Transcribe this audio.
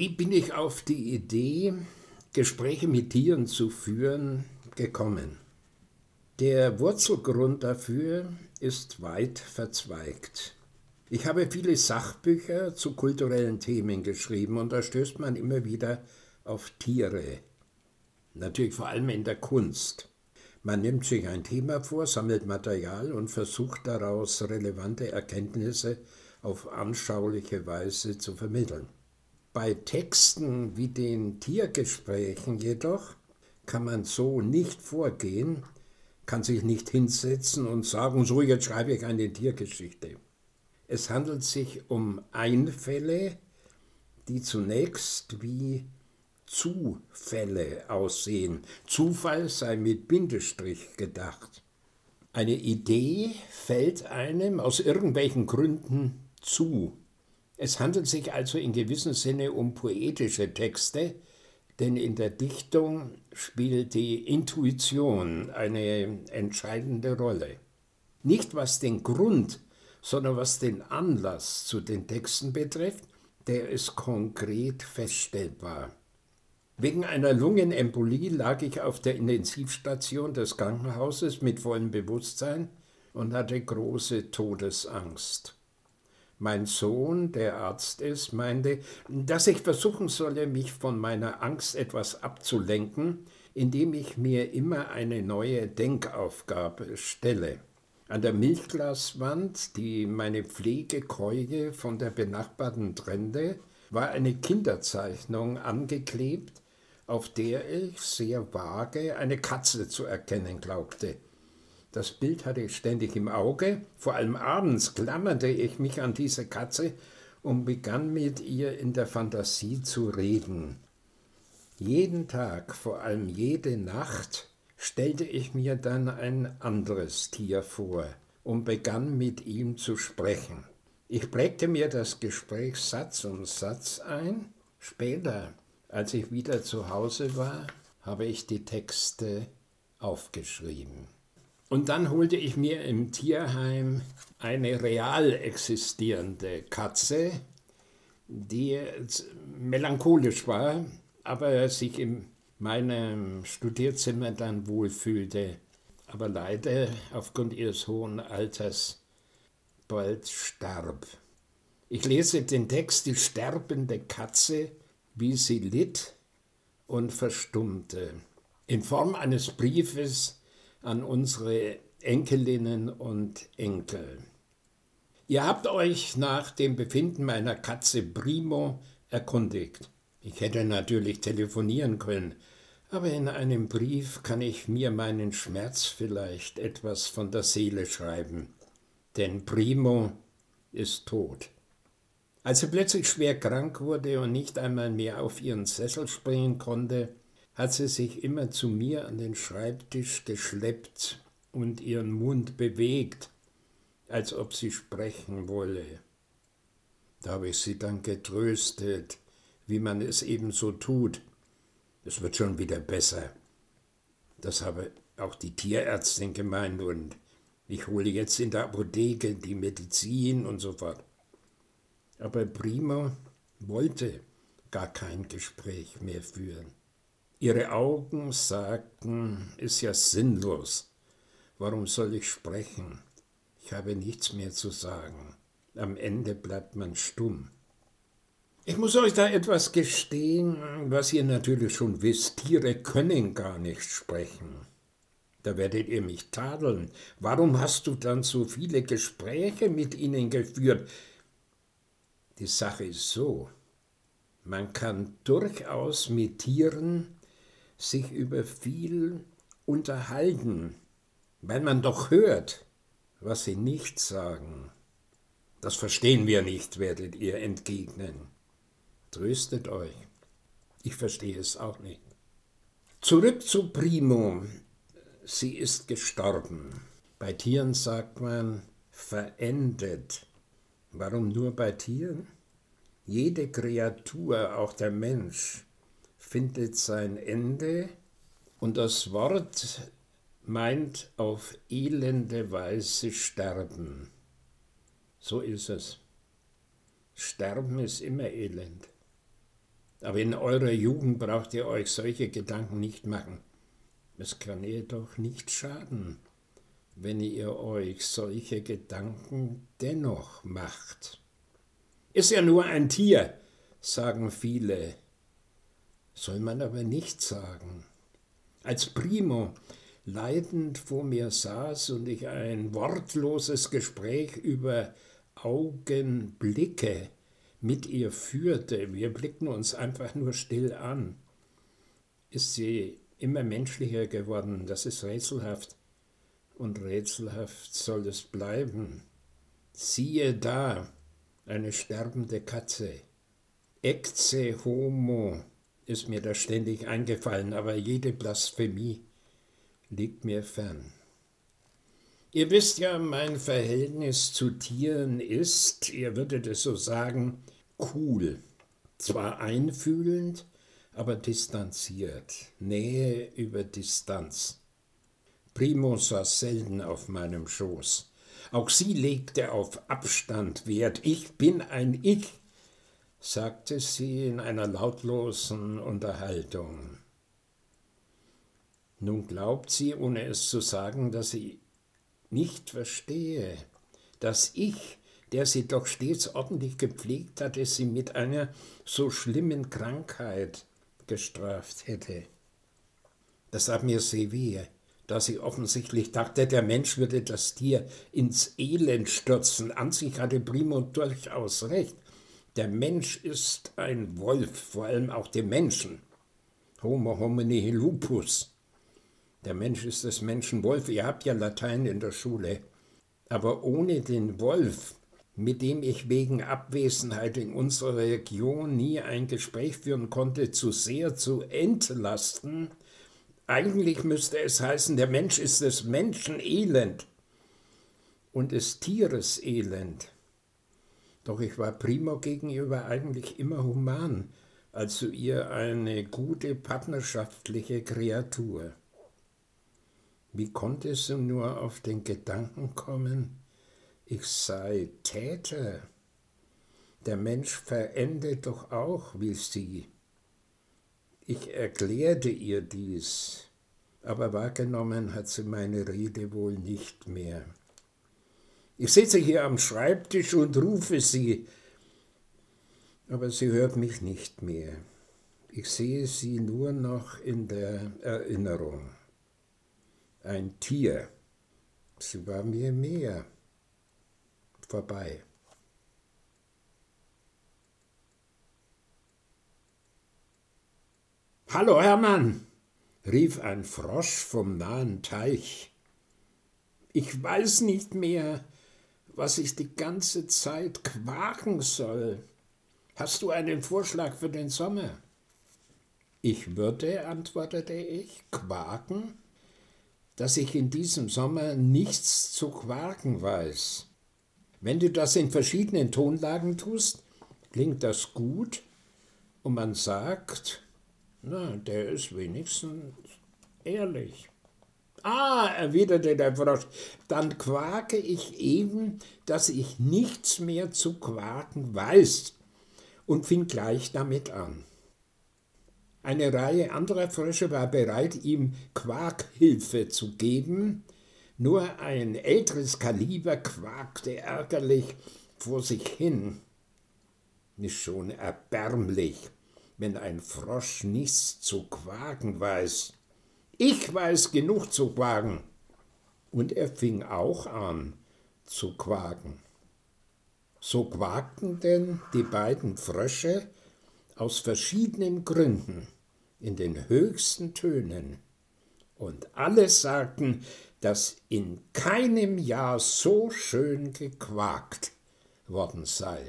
Wie bin ich auf die Idee, Gespräche mit Tieren zu führen, gekommen? Der Wurzelgrund dafür ist weit verzweigt. Ich habe viele Sachbücher zu kulturellen Themen geschrieben und da stößt man immer wieder auf Tiere. Natürlich vor allem in der Kunst. Man nimmt sich ein Thema vor, sammelt Material und versucht daraus relevante Erkenntnisse auf anschauliche Weise zu vermitteln. Bei Texten wie den Tiergesprächen jedoch kann man so nicht vorgehen, kann sich nicht hinsetzen und sagen, so jetzt schreibe ich eine Tiergeschichte. Es handelt sich um Einfälle, die zunächst wie Zufälle aussehen. Zufall sei mit Bindestrich gedacht. Eine Idee fällt einem aus irgendwelchen Gründen zu. Es handelt sich also in gewissem Sinne um poetische Texte, denn in der Dichtung spielt die Intuition eine entscheidende Rolle. Nicht was den Grund, sondern was den Anlass zu den Texten betrifft, der ist konkret feststellbar. Wegen einer Lungenembolie lag ich auf der Intensivstation des Krankenhauses mit vollem Bewusstsein und hatte große Todesangst. Mein Sohn, der Arzt ist, meinte, dass ich versuchen solle, mich von meiner Angst etwas abzulenken, indem ich mir immer eine neue Denkaufgabe stelle. An der Milchglaswand, die meine Pflegekeule von der benachbarten trennte, war eine Kinderzeichnung angeklebt, auf der ich sehr vage eine Katze zu erkennen glaubte. Das Bild hatte ich ständig im Auge, vor allem abends klammerte ich mich an diese Katze und begann mit ihr in der Fantasie zu reden. Jeden Tag, vor allem jede Nacht, stellte ich mir dann ein anderes Tier vor und begann mit ihm zu sprechen. Ich prägte mir das Gespräch Satz um Satz ein. Später, als ich wieder zu Hause war, habe ich die Texte aufgeschrieben. Und dann holte ich mir im Tierheim eine real existierende Katze, die melancholisch war, aber sich in meinem Studierzimmer dann wohlfühlte, aber leider aufgrund ihres hohen Alters bald starb. Ich lese den Text Die sterbende Katze, wie sie litt und verstummte, in Form eines Briefes an unsere Enkelinnen und Enkel. Ihr habt euch nach dem Befinden meiner Katze Primo erkundigt. Ich hätte natürlich telefonieren können, aber in einem Brief kann ich mir meinen Schmerz vielleicht etwas von der Seele schreiben. Denn Primo ist tot. Als sie plötzlich schwer krank wurde und nicht einmal mehr auf ihren Sessel springen konnte, hat sie sich immer zu mir an den Schreibtisch geschleppt und ihren Mund bewegt, als ob sie sprechen wolle. Da habe ich sie dann getröstet, wie man es eben so tut. Es wird schon wieder besser. Das habe auch die Tierärztin gemeint und ich hole jetzt in der Apotheke die Medizin und so fort. Aber Primo wollte gar kein Gespräch mehr führen. Ihre Augen sagten, ist ja sinnlos. Warum soll ich sprechen? Ich habe nichts mehr zu sagen. Am Ende bleibt man stumm. Ich muss euch da etwas gestehen, was ihr natürlich schon wisst. Tiere können gar nicht sprechen. Da werdet ihr mich tadeln. Warum hast du dann so viele Gespräche mit ihnen geführt? Die Sache ist so. Man kann durchaus mit Tieren sich über viel unterhalten, weil man doch hört, was sie nicht sagen. Das verstehen wir nicht, werdet ihr entgegnen. Tröstet euch. Ich verstehe es auch nicht. Zurück zu Primo. Sie ist gestorben. Bei Tieren sagt man verendet. Warum nur bei Tieren? Jede Kreatur, auch der Mensch, findet sein Ende und das Wort meint auf elende Weise sterben. So ist es. Sterben ist immer elend. Aber in eurer Jugend braucht ihr euch solche Gedanken nicht machen. Es kann ihr doch nicht schaden, wenn ihr euch solche Gedanken dennoch macht. Ist ja nur ein Tier, sagen viele. Soll man aber nicht sagen. Als Primo leidend vor mir saß und ich ein wortloses Gespräch über Augenblicke mit ihr führte, wir blickten uns einfach nur still an, ist sie immer menschlicher geworden. Das ist rätselhaft. Und rätselhaft soll es bleiben. Siehe da, eine sterbende Katze. Ecce homo ist mir da ständig eingefallen, aber jede Blasphemie liegt mir fern. Ihr wisst ja, mein Verhältnis zu Tieren ist, ihr würdet es so sagen, cool. Zwar einfühlend, aber distanziert. Nähe über Distanz. Primo saß selten auf meinem Schoß. Auch sie legte auf Abstand Wert. Ich bin ein Ich, sagte sie in einer lautlosen Unterhaltung. Nun glaubt sie, ohne es zu sagen, dass sie nicht verstehe, dass ich, der sie doch stets ordentlich gepflegt hatte, sie mit einer so schlimmen Krankheit gestraft hätte. Das tat mir sehr weh, da sie offensichtlich dachte, der Mensch würde das Tier ins Elend stürzen. An sich hatte Primo durchaus recht. Der Mensch ist ein Wolf, vor allem auch dem Menschen. Homo homini lupus. Der Mensch ist des Menschen Wolf. Ihr habt ja Latein in der Schule. Aber ohne den Wolf, mit dem ich wegen Abwesenheit in unserer Region nie ein Gespräch führen konnte, zu sehr zu entlasten, eigentlich müsste es heißen, der Mensch ist des Menschen Elend und des Tieres Elend. Doch ich war Primo gegenüber eigentlich immer human, also ihr eine gute partnerschaftliche Kreatur. Wie konnte sie nur auf den Gedanken kommen, ich sei Täter? Der Mensch verendet doch auch wie sie. Ich erklärte ihr dies, aber wahrgenommen hat sie meine Rede wohl nicht mehr. Ich sitze hier am Schreibtisch und rufe sie, aber sie hört mich nicht mehr. Ich sehe sie nur noch in der Erinnerung ein Tier. Sie war mir mehr. Vorbei. Hallo Hermann, rief ein Frosch vom nahen Teich. Ich weiß nicht mehr, was ich die ganze Zeit quaken soll. Hast du einen Vorschlag für den Sommer? Ich würde, antwortete ich, quaken dass ich in diesem Sommer nichts zu quaken weiß. Wenn du das in verschiedenen Tonlagen tust, klingt das gut und man sagt, na, der ist wenigstens ehrlich. Ah, erwiderte der Frosch, dann quake ich eben, dass ich nichts mehr zu quaken weiß und fing gleich damit an. Eine Reihe anderer Frösche war bereit, ihm Quakhilfe zu geben, nur ein älteres Kaliber quakte ärgerlich vor sich hin. Ist schon erbärmlich, wenn ein Frosch nichts zu quaken weiß. Ich weiß genug zu quaken. Und er fing auch an zu quaken. So quakten denn die beiden Frösche aus verschiedenen Gründen in den höchsten Tönen. Und alle sagten, dass in keinem Jahr so schön gequakt worden sei.